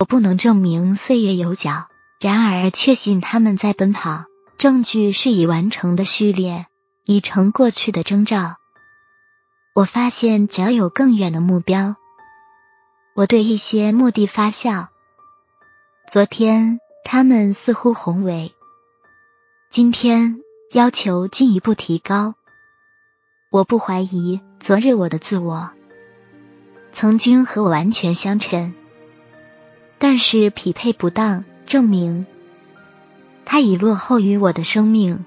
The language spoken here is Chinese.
我不能证明岁月有脚，然而确信他们在奔跑。证据是已完成的序列，已成过去的征兆。我发现脚有更远的目标。我对一些目的发笑。昨天他们似乎宏伟，今天要求进一步提高。我不怀疑昨日我的自我曾经和我完全相称，但是匹配不当，证明他已落后于我的生命。